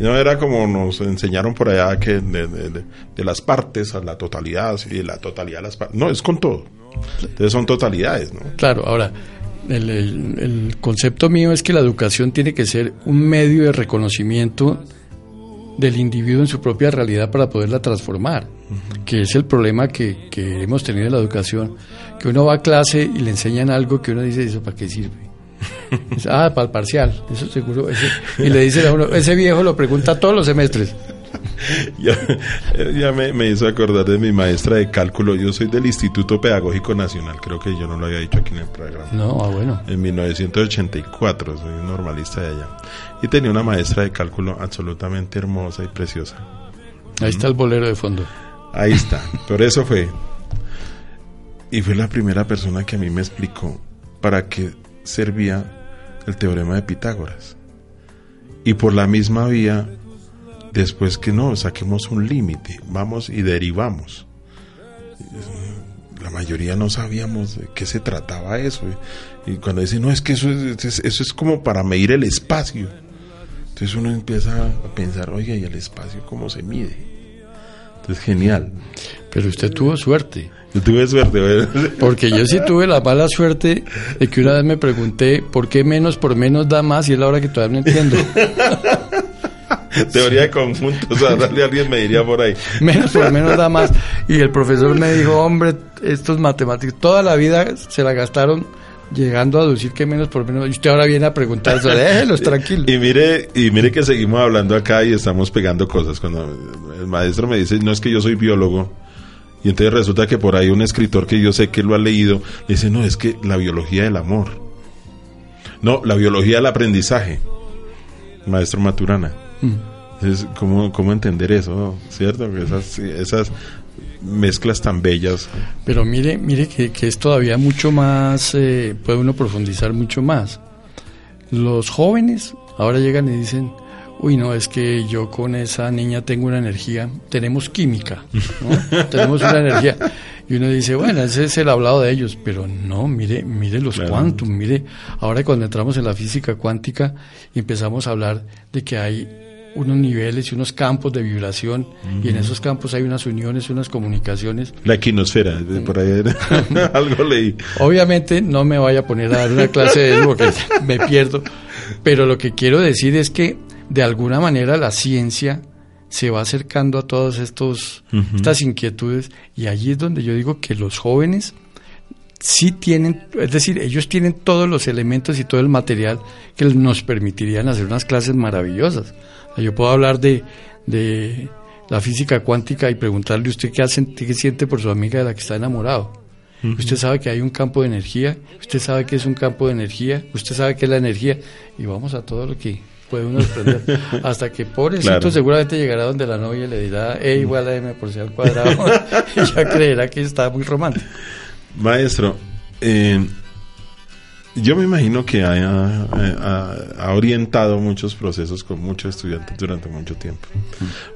No era como nos enseñaron por allá que de, de, de, de, las partes a la totalidad y de la totalidad a las partes. No, es con todo. Entonces son totalidades, ¿no? Claro, ahora, el, el, el concepto mío es que la educación tiene que ser un medio de reconocimiento del individuo en su propia realidad para poderla transformar, uh -huh. que es el problema que, que, hemos tenido en la educación, que uno va a clase y le enseñan algo que uno dice, ¿eso para qué sirve? ah, para el parcial, eso seguro, ese, y le dicen a uno, ese viejo lo pregunta todos los semestres. ya, ya me, me, hizo acordar de mi maestra de cálculo. Yo soy del Instituto Pedagógico Nacional, creo que yo no lo había dicho aquí en el programa. No, ah, bueno. En 1984, soy normalista de allá. Y tenía una maestra de cálculo absolutamente hermosa y preciosa. Ahí está el bolero de fondo. Ahí está, por eso fue. Y fue la primera persona que a mí me explicó para qué servía el teorema de Pitágoras. Y por la misma vía después que no, saquemos un límite, vamos y derivamos. La mayoría no sabíamos de qué se trataba eso. Y cuando dicen, no, es que eso es, eso es como para medir el espacio. Entonces uno empieza a pensar, oiga, ¿y el espacio cómo se mide? Entonces, genial. Pero usted tuvo suerte. Tuve suerte. Porque yo sí tuve la mala suerte de que una vez me pregunté, ¿por qué menos por menos da más? Y es la hora que todavía no entiendo. Teoría de conjuntos, o sea, alguien me diría por ahí. Menos por menos da más. Y el profesor me dijo, hombre, estos matemáticos, toda la vida se la gastaron llegando a decir que menos por menos. Y usted ahora viene a preguntar déjelos tranquilos. Y mire, y mire que seguimos hablando acá y estamos pegando cosas. Cuando el maestro me dice, no es que yo soy biólogo, Y entonces resulta que por ahí un escritor que yo sé que lo ha leído dice, no, es que la biología del amor. No, la biología del aprendizaje. Maestro Maturana. Entonces, ¿cómo, ¿Cómo entender eso? ¿Cierto? Que Esas, esas mezclas tan bellas. Pero mire, mire que, que es todavía mucho más, eh, puede uno profundizar mucho más. Los jóvenes ahora llegan y dicen, uy, no, es que yo con esa niña tengo una energía, tenemos química, ¿no? tenemos una energía. Y uno dice, bueno, ese es el hablado de ellos, pero no, mire, mire los Claro. quantum, mire, ahora cuando entramos en la física cuántica empezamos a hablar de que hay unos niveles y unos campos de vibración y en esos campos hay unas uniones, unas comunicaciones. La equinosfera, de por ahí algo leí. Obviamente no me vaya a poner a dar una clase de eso porque me pierdo, pero lo que quiero decir es que de alguna manera la ciencia se va acercando a todas estos, estas inquietudes y allí es donde yo digo que los jóvenes sí tienen, es decir, ellos tienen todos los elementos y todo el material que nos permitirían hacer unas clases maravillosas. O sea, Yo puedo hablar de, de la física cuántica y preguntarle usted qué, hace, qué siente por su amiga de la que está enamorado. Usted sabe que hay un campo de energía, usted sabe que es un campo de energía, usted sabe que es la energía y vamos a todo lo que puede uno desprender. Hasta que pobrecito Claro. seguramente llegará donde la novia le dirá E igual a M por C al cuadrado y ya creerá que está muy romántico. Maestro, eh, yo me imagino que haya, eh, ha, ha orientado muchos procesos con muchos estudiantes durante mucho tiempo.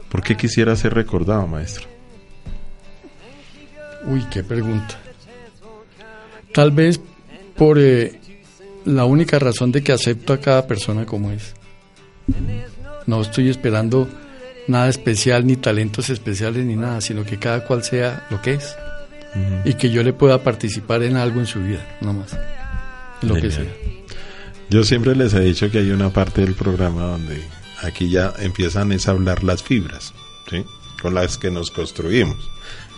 ¿Por qué quisiera ser recordado, maestro? Uy, qué pregunta. Tal vez por eh, la única razón de que acepto a cada persona como es. No estoy esperando nada especial, ni talentos especiales, ni nada, sino que cada cual sea lo que es. Y que yo le pueda participar en algo en su vida, no más. Lo que sea. Yo siempre les he dicho que hay una parte del programa donde aquí ya empiezan es a hablar las fibras, ¿sí? Con las que nos construimos.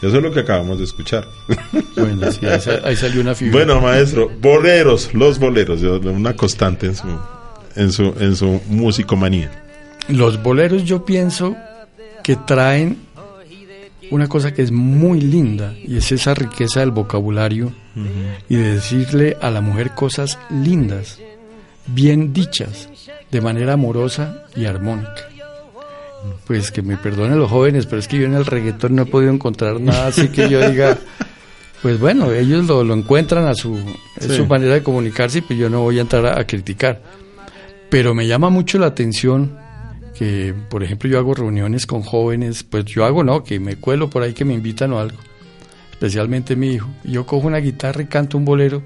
Eso es lo que acabamos de escuchar. Bueno, sí, ahí, sa- ahí salió una figura. Bueno, maestro, boleros, los boleros, una constante en su en su en su musicomanía. Los boleros yo pienso que traen una cosa que es muy linda y es esa riqueza del vocabulario y de decirle a la mujer cosas lindas, bien dichas, de manera amorosa y armónica. Pues que me perdonen los jóvenes, pero es que yo en el reggaetón no he podido encontrar nada así que yo diga, pues bueno, ellos lo, lo encuentran a su, Sí. su manera de comunicarse y pues yo no voy a entrar a, a criticar. Pero me llama mucho la atención que, por ejemplo, yo hago reuniones con jóvenes, pues yo hago no, que me cuelo por ahí que me invitan o algo, especialmente mi hijo. Yo cojo una guitarra y canto un bolero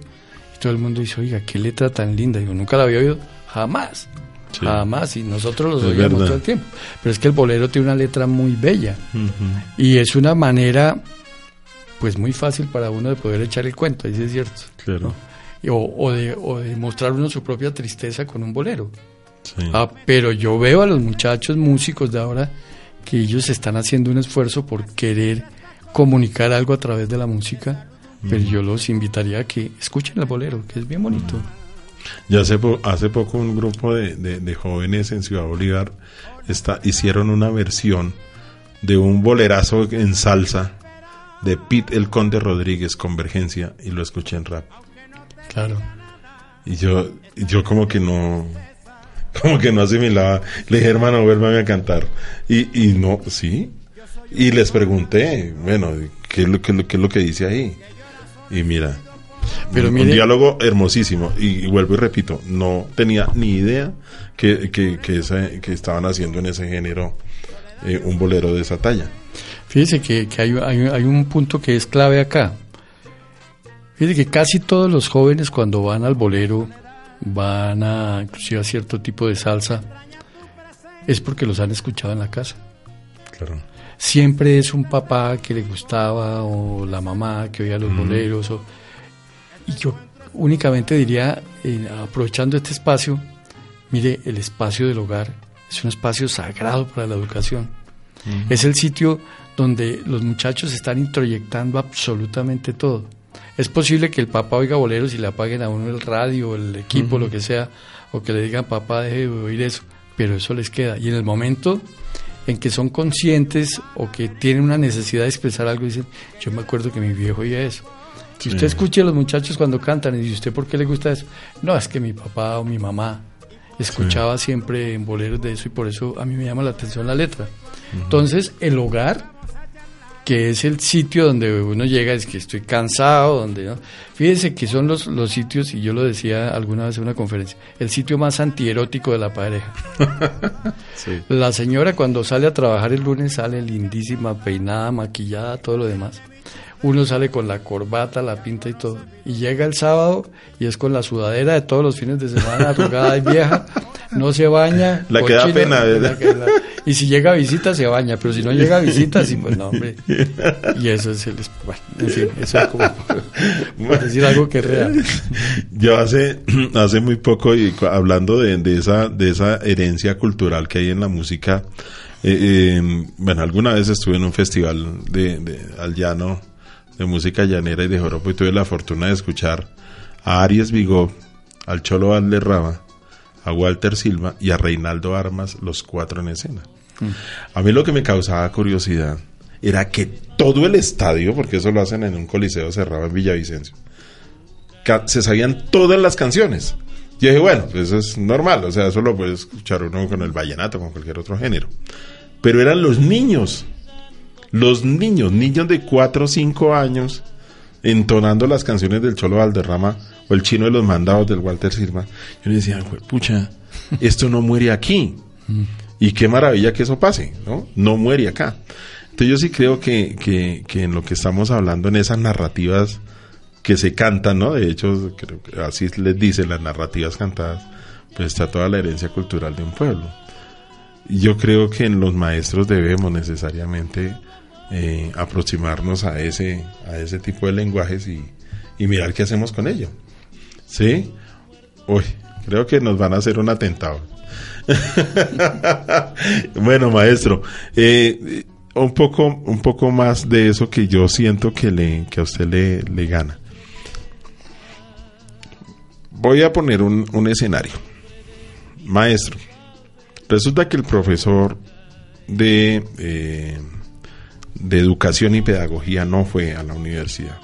y todo el mundo dice, oiga, qué letra tan linda. Yo nunca la había oído, jamás, Sí. jamás. Y nosotros los verdad. todo el tiempo. Pero es que el bolero tiene una letra muy bella y es una manera, pues muy fácil para uno de poder echar el cuento, ahí sí es cierto. Claro. O, o de, o de mostrar uno su propia tristeza con un bolero. Sí. Ah, pero yo veo a los muchachos músicos de ahora que ellos están haciendo un esfuerzo por querer comunicar algo a través de la música, pero yo los invitaría a que escuchen el bolero, que es bien bonito. Ya hace, po- hace poco un grupo de, de- de jóvenes en Ciudad Bolívar está, hicieron una versión de un bolerazo en salsa de Pete el Conde Rodríguez, Convergencia, y lo escuché en rap. Claro. Y yo, yo como que no, como que no asimilaba. Le dije, hermano, vuélvame a cantar. Y, y no, sí. Y les pregunté, bueno, ¿qué es lo, qué qué es lo que dice ahí? Y mira, Pero un, mire- un diálogo hermosísimo. Y, y vuelvo y repito, no tenía ni idea que, que, que, esa- que estaban haciendo en ese género eh, un bolero de esa talla. Fíjese que, que hay, hay, hay un punto que es clave acá. Fíjese que casi todos los jóvenes cuando van al bolero, van a inclusive a cierto tipo de salsa, es porque los han escuchado en la casa. Claro. Siempre es un papá que le gustaba o la mamá que oía los boleros. o- y yo únicamente diría, eh, aprovechando este espacio, mire, el espacio del hogar es un espacio sagrado para la educación. Es el sitio donde los muchachos están introyectando absolutamente todo. Es posible que el papá oiga boleros y le apaguen a uno el radio, el equipo, lo que sea, o que le digan papá deje de oír eso, pero eso les queda. Y en el momento en que son conscientes o que tienen una necesidad de expresar algo, dicen, yo me acuerdo que mi viejo oía eso. Si usted escucha a los muchachos cuando cantan y dice, ¿usted por qué le gusta eso? No, es que mi papá o mi mamá escuchaba siempre en boleros de eso y por eso a mí me llama la atención la letra. Entonces, el hogar que es el sitio donde uno llega, es que estoy cansado, donde ¿no? Fíjense que son los, los sitios, y yo lo decía alguna vez en una conferencia, el sitio más antierótico de la pareja. La señora cuando sale a trabajar el lunes sale lindísima, peinada, maquillada, todo lo demás. Uno sale con la corbata, la pinta y todo. Y llega el sábado y es con la sudadera de todos los fines de semana, arrugada y vieja, no se baña. La que da pena, ¿verdad? Y si llega a visita, se baña, pero si no llega a visita, sí, pues no, hombre. Y eso es el. Bueno, en fin, eso es como. Por decir algo que es real. Yo hace, hace muy poco, y hablando de, de, esa, de esa herencia cultural que hay en la música, eh, eh, bueno, alguna vez estuve en un festival de, de, al llano, de música llanera y de joropo, y tuve la fortuna de escuchar a Aries Vigo, al Cholo Valderrama, a Walter Silva y a Reinaldo Armas, los cuatro en escena. A mí lo que me causaba curiosidad era que todo el estadio, porque eso lo hacen en un coliseo cerrado en Villavicencio, se sabían todas las canciones. Yo dije, bueno, pues eso es normal, o sea, eso lo puede escuchar uno con el vallenato, con cualquier otro género. Pero eran los niños, los niños, niños de 4 o 5 años, entonando las canciones del Cholo Valderrama o el chino de los mandados del Walter Silva. Yo le decía, pucha, esto no muere aquí. Y qué maravilla que eso pase, ¿no? No muere acá. Entonces yo sí creo que, que, que en lo que estamos hablando, en esas narrativas que se cantan, ¿no? De hecho, creo que así les dicen las narrativas cantadas, pues está toda la herencia cultural de un pueblo. Yo creo que en los maestros debemos necesariamente eh, aproximarnos a ese, a ese tipo de lenguajes y, y mirar qué hacemos con ello. ¿Sí? Uy, creo que nos van a hacer un atentado. bueno, maestro, eh, un poco, un poco más de eso que yo siento que le, que a usted le, le gana. Voy a poner un, un escenario. Maestro, resulta que el profesor de, eh, de educación y pedagogía no fue a la universidad.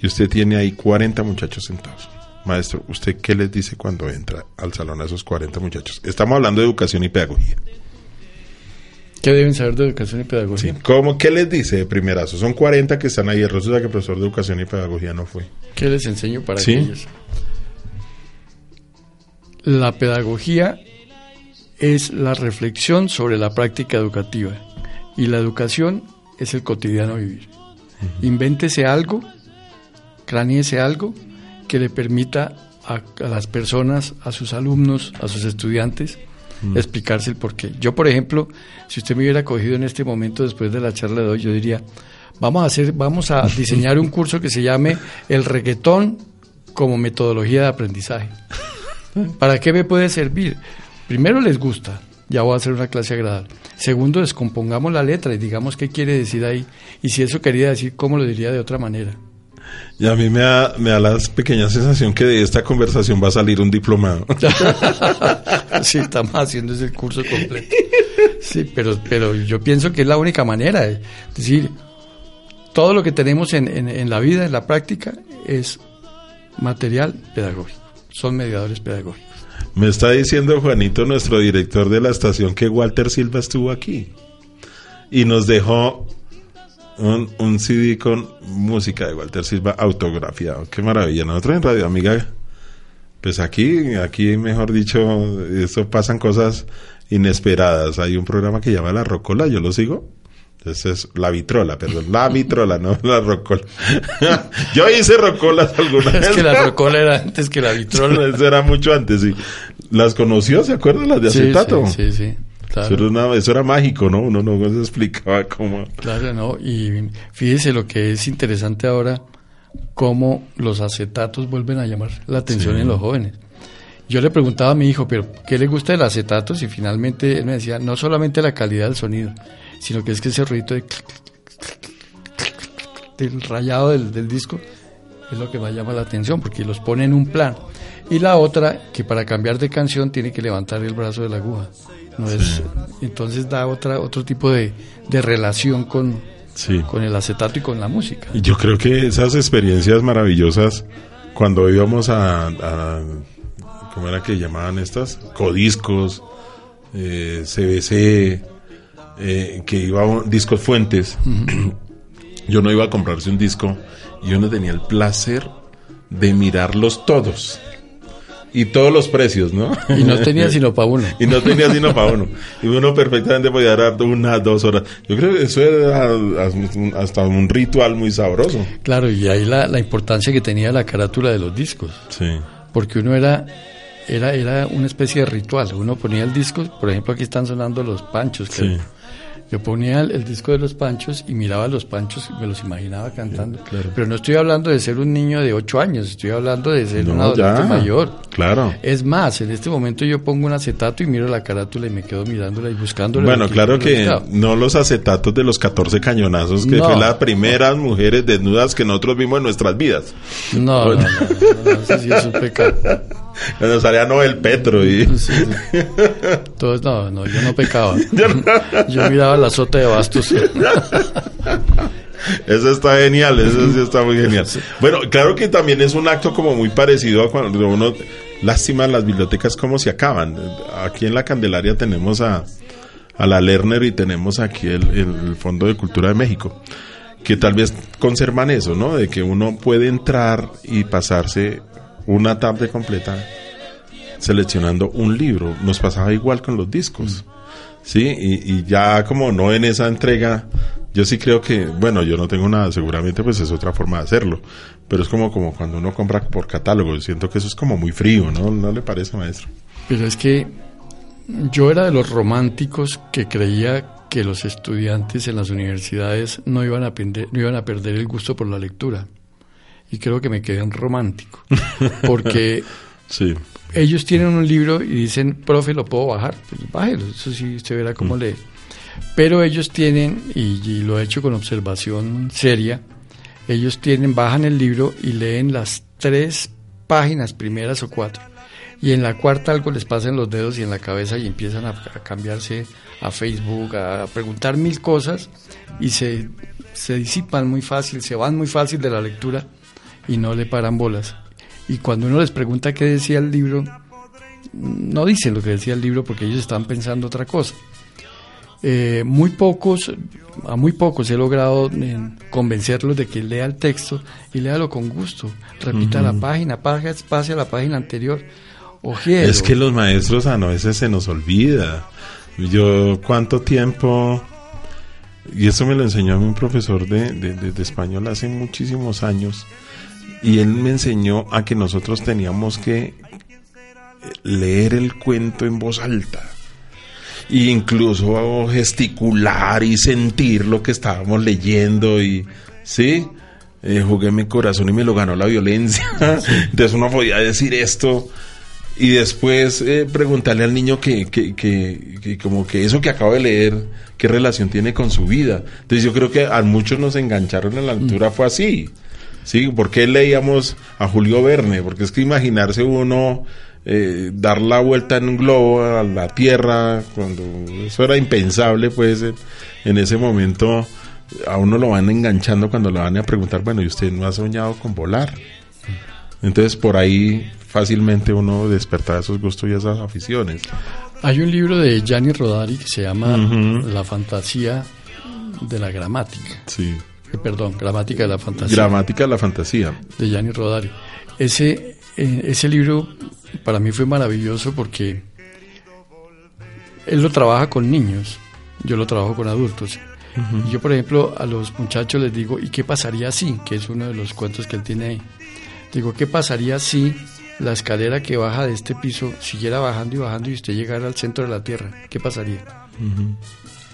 Y usted tiene ahí 40 muchachos sentados. Maestro, ¿usted qué les dice cuando entra al salón a esos 40 muchachos? Estamos hablando de educación y pedagogía. ¿Qué deben saber de educación y pedagogía? Sí. ¿Cómo, ¿Qué les dice de primerazo? Son 40 que están ahí. Resulta que el profesor de educación y pedagogía no fue. ¿Qué les enseño para ¿Sí? ellos? La pedagogía es la reflexión sobre la práctica educativa y la educación es el cotidiano vivir. Invéntese algo, craníese algo que le permita a, a, las personas, a sus alumnos, a sus estudiantes, mm. explicarse el porqué. Yo, por ejemplo, si usted me hubiera cogido en este momento después de la charla de hoy, yo diría, vamos a hacer, vamos a diseñar un curso que se llame el reggaetón como metodología de aprendizaje. ¿Para qué me puede servir? Primero les gusta, ya voy a hacer una clase agradable. Segundo, descompongamos la letra y digamos qué quiere decir ahí. Y si eso quería decir, ¿cómo lo diría de otra manera? Y a mí me da, me da la pequeña sensación que de esta conversación va a salir un diplomado. sí, estamos haciendo ese curso completo. Sí, pero, pero yo pienso que es la única manera. Es decir, todo lo que tenemos en, en, en la vida, en la práctica, es material pedagógico. Son mediadores pedagógicos. Me está diciendo Juanito, nuestro director de la estación, que Walter Silva estuvo aquí y nos dejó un, un, CD con música de Walter Silva autografiado. Qué maravilla. Nosotros en Radio Amiga, pues aquí, aquí mejor dicho, esto pasan cosas inesperadas. Hay un programa que llama La Rocola, yo lo sigo. Entonces es la vitrola, perdón, la vitrola, no la rocola. Yo hice rocolas alguna vez. Es que la rocola era antes que la vitrola. Eso era mucho antes, sí. ¿Las conoció? ¿Se acuerdan las de acetato? Sí, sí, sí. Claro. Eso, era una, eso, era mágico, ¿no? Uno no se explicaba cómo. Claro, ¿no? Y fíjese lo que es interesante ahora, cómo los acetatos vuelven a llamar la atención sí. en los jóvenes. Yo le preguntaba a mi hijo, ¿pero qué le gusta del acetato? Y finalmente él me decía, no solamente la calidad del sonido, sino que es que ese ruido de del rayado del, del, disco es lo que más llama la atención porque los pone en un plan y la otra que para cambiar de canción tiene que levantar el brazo de la aguja No es, entonces da otra, otro tipo de, de relación con, Sí. con el acetato y con la música. Y yo creo que esas experiencias maravillosas, cuando íbamos a, a ¿cómo era que llamaban estas? Codiscos, eh, CBC, eh, que iba a discos fuentes. yo no iba a comprarse un disco y yo no tenía el placer de mirarlos todos. Y todos los precios, ¿no? Y no tenía sino para uno. Y no tenía sino para uno. Y uno perfectamente podía dar una, dos horas. Yo creo que eso era hasta un ritual muy sabroso. Claro, y ahí la, la importancia que tenía la carátula de los discos. Sí. porque uno era era era una especie de ritual uno ponía el disco por ejemplo aquí están sonando los panchos creo. Sí. Yo ponía el, el disco de los panchos y miraba a los panchos y me los imaginaba cantando claro. pero no estoy hablando de ser un niño de 8 años estoy hablando de ser un No, adolescente ya. mayor Claro. es más en este momento yo pongo un acetato y miro la carátula y me quedo mirándola y buscándola Bueno, claro que no los acetatos de los 14 cañonazos, que No. fue las primeras mujeres desnudas que nosotros vimos en nuestras vidas. no, no, no, no, no, un pecado Cuando salía Noel Petro y... Sí, sí. Entonces, no, no, yo no pecaba. Yo miraba la sota de bastos. Eso está genial, eso sí está muy genial. Bueno, claro que también es un acto como muy parecido a cuando uno... Lástima las bibliotecas como se acaban. Aquí en la Candelaria tenemos a, a la Lerner y tenemos aquí el, el Fondo de Cultura de México, que tal vez conservan eso, ¿no? De que uno puede entrar y pasarse una tarde completa seleccionando un libro. Nos pasaba igual con los discos. Sí, y, y ya como no en esa entrega, yo sí creo que, bueno, yo no tengo nada, seguramente pues es otra forma de hacerlo, pero es como, como cuando uno compra por catálogo, siento que eso es como muy frío, ¿no? ¿No le parece, maestro? Pero es que yo era de los románticos que creía que los estudiantes en las universidades no iban a, aprender, no iban a perder el gusto por la lectura. Y creo que me quedé un romántico. Porque Sí, ellos tienen un libro y dicen, profe, ¿lo puedo bajar? Pues bájelo, eso sí, usted verá cómo lee. Pero ellos tienen, y, y lo he hecho con observación seria, ellos tienen, bajan el libro y leen las tres páginas primeras o cuatro. Y en la cuarta algo les pasa en los dedos y en la cabeza y empiezan a, a cambiarse a Facebook, a, a preguntar mil cosas y se, se disipan muy fácil, se van muy fácil de la lectura y no le paran bolas. Y cuando uno les pregunta qué decía el libro, no dicen lo que decía el libro porque ellos están pensando otra cosa. Eh, muy pocos, a muy pocos he logrado eh, convencerlos de que lea el texto y léalo con gusto. Repita la página, pase, pase a la página anterior. Ojiero. es que los maestros a veces se nos olvida. Yo, ¿cuánto tiempo? Y eso me lo enseñó a mí un profesor de, de, de- de español hace muchísimos años. Y él me enseñó a que nosotros teníamos que leer el cuento en voz alta. E incluso gesticular y sentir lo que estábamos leyendo y sí Eh, jugué mi corazón y me lo ganó la violencia. Entonces uno podía decir esto y después eh, preguntarle al niño que, que, que, que como que eso que acabo de leer qué relación tiene con su vida. Entonces yo creo que a muchos nos engancharon en la altura fue así sí porque leíamos a Julio Verne porque es que imaginarse uno eh, dar la vuelta en un globo a la tierra cuando eso era impensable pues en, ese momento a uno lo van enganchando cuando le van a preguntar bueno y usted no ha soñado con volar entonces por ahí fácilmente uno despertaba esos gustos y esas aficiones. Hay un libro de Gianni Rodari que se llama. La fantasía de la gramática. sí Perdón, gramática de la fantasía. gramática de la fantasía de Gianni Rodari. Ese, eh, ese libro para mí fue maravilloso porque él lo trabaja con niños, yo lo trabajo con adultos. Y yo, por ejemplo, a los muchachos les digo, ¿y qué pasaría si? Que es uno de los cuentos que él tiene ahí. Digo, ¿qué pasaría si la escalera que baja de este piso siguiera bajando y bajando y usted llegara al centro de la Tierra? ¿Qué pasaría?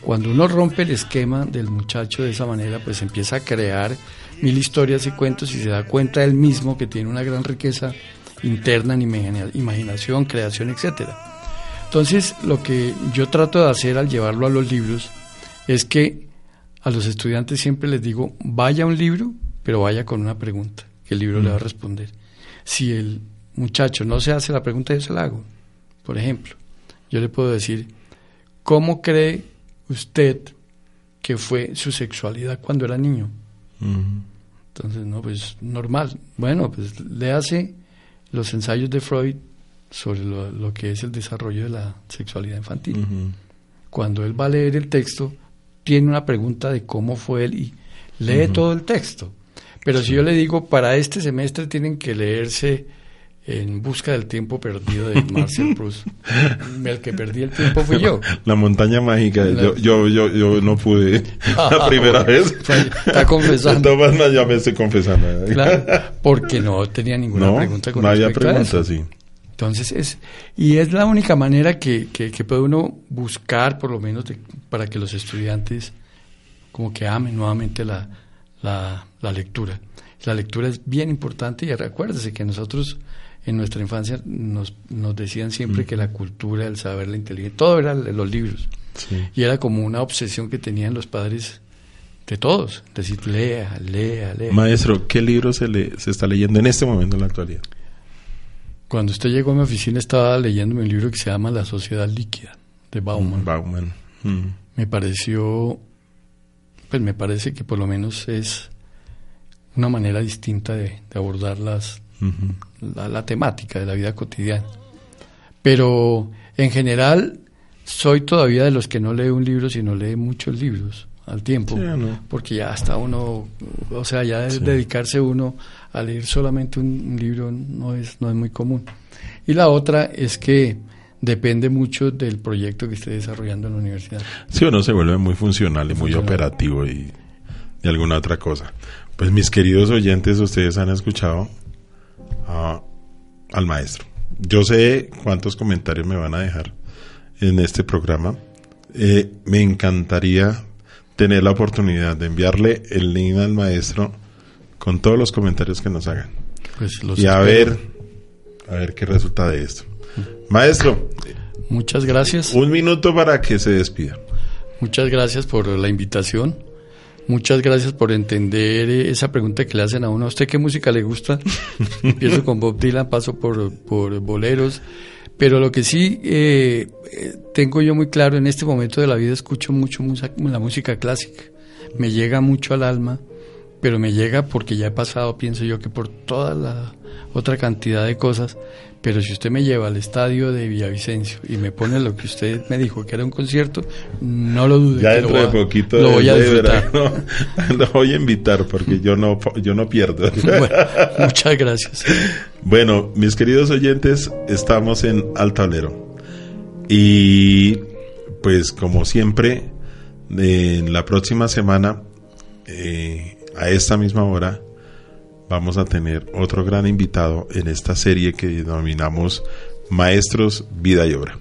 Cuando uno rompe el esquema del muchacho de esa manera, pues empieza a crear mil historias y cuentos y se da cuenta él mismo que tiene una gran riqueza interna en imagina- imaginación, creación, etcétera. Entonces, lo que yo trato de hacer al llevarlo a los libros es que a los estudiantes siempre les digo, vaya a un libro, pero vaya con una pregunta, que el libro le va a responder. Si el muchacho no se hace la pregunta, yo se la hago. Por ejemplo, yo le puedo decir, ¿cómo cree usted que fue su sexualidad cuando era niño? Entonces, no, pues normal. Bueno, pues le hace los ensayos de Freud sobre lo, que es el desarrollo de la sexualidad infantil. Cuando él va a leer el texto, tiene una pregunta de cómo fue él y lee todo el texto. Pero si yo le digo, para este semestre tienen que leerse En busca del tiempo perdido de Marcel Proust. El que perdí el tiempo fui yo. La montaña mágica. Yo, yo, yo, yo no pude la primera vez. Está confesando. No, ya me estoy confesando. Claro, porque no tenía ninguna pregunta con no había pregunta, sí. Entonces es, y es la única manera que, que, puede uno buscar, por lo menos, para que los estudiantes como que amen nuevamente la, la, la lectura. La lectura es bien importante y recuérdese que nosotros en nuestra infancia nos, nos decían siempre mm. que la cultura, el saber, la inteligencia, todo era los libros. Y era como una obsesión que tenían los padres de todos, decir, lea, lea, lea. Maestro, ¿qué libro se, le, se está leyendo en este momento en la actualidad? Cuando usted llegó a mi oficina estaba leyendo un libro que se llama La Sociedad Líquida, de Bauman. Bauman. Mm. Me pareció, pues me parece que por lo menos es una manera distinta de, abordar las, la, temática de la vida cotidiana. Pero en general soy todavía de los que no lee un libro, sino lee muchos libros al tiempo, porque ya hasta uno, o sea, ya dedicarse uno a leer solamente un, libro no es, no es muy común. Y la otra es que depende mucho del proyecto que esté desarrollando en la universidad. Sí, uno se vuelve muy funcional y muy operativo y, y alguna otra cosa. Pues mis queridos oyentes, ustedes han escuchado al maestro. Yo sé cuántos comentarios me van a dejar en este programa. Eh, me encantaría tener la oportunidad de enviarle el link al maestro con todos los comentarios que nos hagan. Pues y a ver, a ver qué resulta de esto. Maestro. Muchas gracias. Un minuto para que se despida. Muchas gracias por la invitación. Muchas gracias por entender esa pregunta que le hacen a uno. ¿A usted qué música le gusta? Empiezo con Bob Dylan, paso por, por boleros. Pero lo que sí eh, tengo yo muy claro en este momento de la vida, escucho mucho la música clásica. Me llega mucho al alma pero me llega porque ya he pasado, pienso yo, que por toda la otra cantidad de cosas. Pero si usted me lleva al estadio de Villavicencio y me pone lo que usted me dijo que era un concierto, no lo dude. Ya dentro de poquito lo voy a disfrutar. lo voy a invitar porque yo no, yo no pierdo. muchas gracias. Bueno, mis queridos oyentes, estamos en Altablero. Y pues como siempre, en la próxima semana eh, a esta misma hora vamos a tener otro gran invitado en esta serie que denominamos Maestros, Vida y Obra.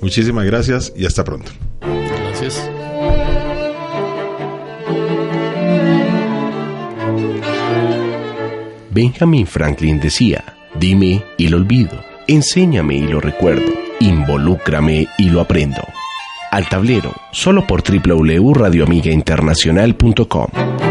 Muchísimas gracias y hasta pronto. Gracias. Benjamin Franklin decía, dime y lo olvido, enséñame y lo recuerdo, involúcrame y lo aprendo. Al tablero, solo por www.radioamigainternacional.com.